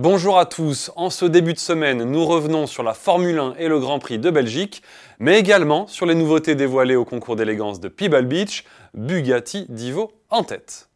Bonjour à tous, en ce début de semaine, nous revenons sur la Formule 1 et le Grand Prix de Belgique, mais également sur les nouveautés dévoilées au concours d'élégance de Pebble Beach, Bugatti Divo en tête.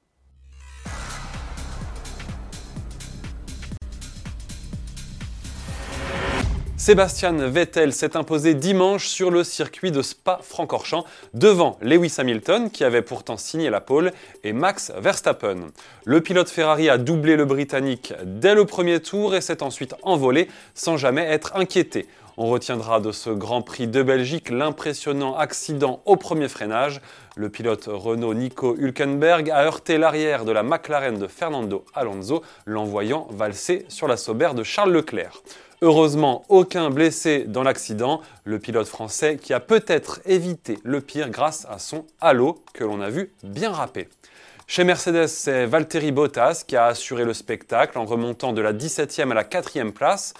Sébastien Vettel s'est imposé dimanche sur le circuit de Spa-Francorchamps devant Lewis Hamilton qui avait pourtant signé la pole et Max Verstappen. Le pilote Ferrari a doublé le Britannique dès le premier tour et s'est ensuite envolé sans jamais être inquiété. On retiendra de ce Grand Prix de Belgique l'impressionnant accident au premier freinage. Le pilote Renault Nico Hülkenberg a heurté l'arrière de la McLaren de Fernando Alonso, l'envoyant valser sur la Sauber de Charles Leclerc. Heureusement, aucun blessé dans l'accident, le pilote français qui a peut-être évité le pire grâce à son halo que l'on a vu bien râpé. Chez Mercedes, c'est Valtteri Bottas qui a assuré le spectacle en remontant de la 17e à la 4e place.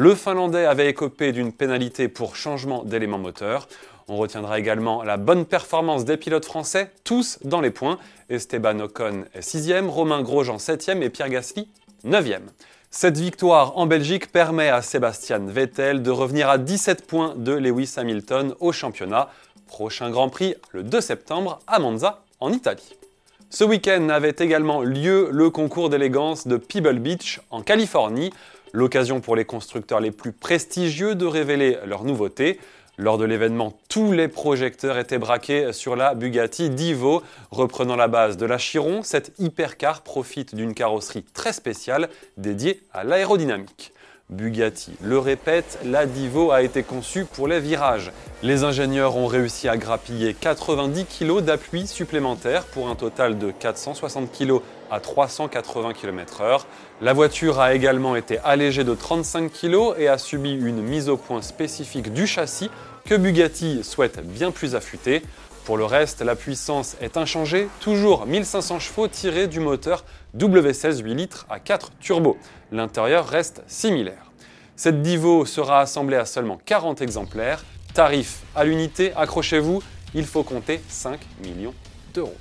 Le Finlandais avait écopé d'une pénalité pour changement d'élément moteur. On retiendra également la bonne performance des pilotes français, tous dans les points. Esteban Ocon est 6e, Romain Grosjean 7e et Pierre Gasly 9e. Cette victoire en Belgique permet à Sébastien Vettel de revenir à 17 points de Lewis Hamilton au championnat. Prochain Grand Prix le 2 septembre à Monza, en Italie. Ce week-end avait également lieu le concours d'élégance de Pebble Beach en Californie, l'occasion pour les constructeurs les plus prestigieux de révéler leurs nouveautés. Lors de l'événement, tous les projecteurs étaient braqués sur la Bugatti Divo. Reprenant la base de la Chiron, cette hypercar profite d'une carrosserie très spéciale dédiée à l'aérodynamique. Bugatti le répète, la Divo a été conçue pour les virages. Les ingénieurs ont réussi à grappiller 90 kg d'appui supplémentaire pour un total de 460 kg à 380 km/h. La voiture a également été allégée de 35 kg et a subi une mise au point spécifique du châssis que Bugatti souhaite bien plus affûter. Pour le reste, la puissance est inchangée, toujours 1500 chevaux tirés du moteur W16 8 litres à 4 turbos. L'intérieur reste similaire. Cette Divo sera assemblée à seulement 40 exemplaires. Tarif à l'unité, accrochez-vous, il faut compter 5 millions d'euros.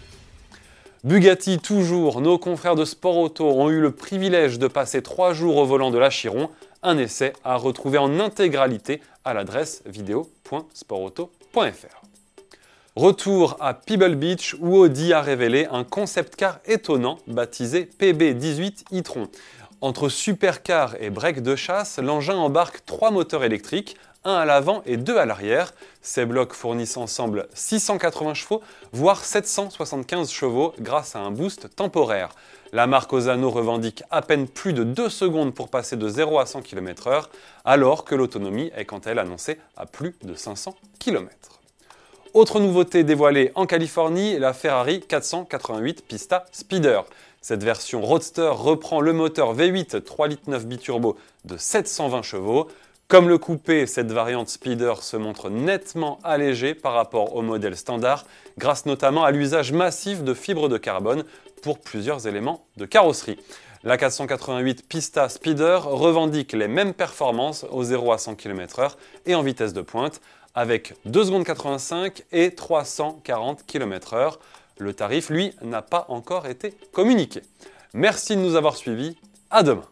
Bugatti toujours, nos confrères de Sport Auto ont eu le privilège de passer 3 jours au volant de la Chiron, un essai à retrouver en intégralité à l'adresse vidéo.sportauto.fr. Retour à Pebble Beach où Audi a révélé un concept car étonnant baptisé PB18 e-tron. Entre supercar et break de chasse, l'engin embarque trois moteurs électriques, un à l'avant et deux à l'arrière. Ces blocs fournissent ensemble 680 chevaux, voire 775 chevaux grâce à un boost temporaire. La marque Osano revendique à peine plus de 2 secondes pour passer de 0 à 100 km/h, alors que l'autonomie est quant à elle annoncée à plus de 500 km. Autre nouveauté dévoilée en Californie, la Ferrari 488 Pista Speeder. Cette version Roadster reprend le moteur V8 3 litres 9 biturbo de 720 chevaux. Comme le coupé, cette variante Speeder se montre nettement allégée par rapport au modèle standard, grâce notamment à l'usage massif de fibres de carbone pour plusieurs éléments de carrosserie. La 488 Pista Speeder revendique les mêmes performances au 0 à 100 km/h et en vitesse de pointe, avec 2 secondes 85 et 340 km/h. Le tarif, lui, n'a pas encore été communiqué. Merci de nous avoir suivis. À demain.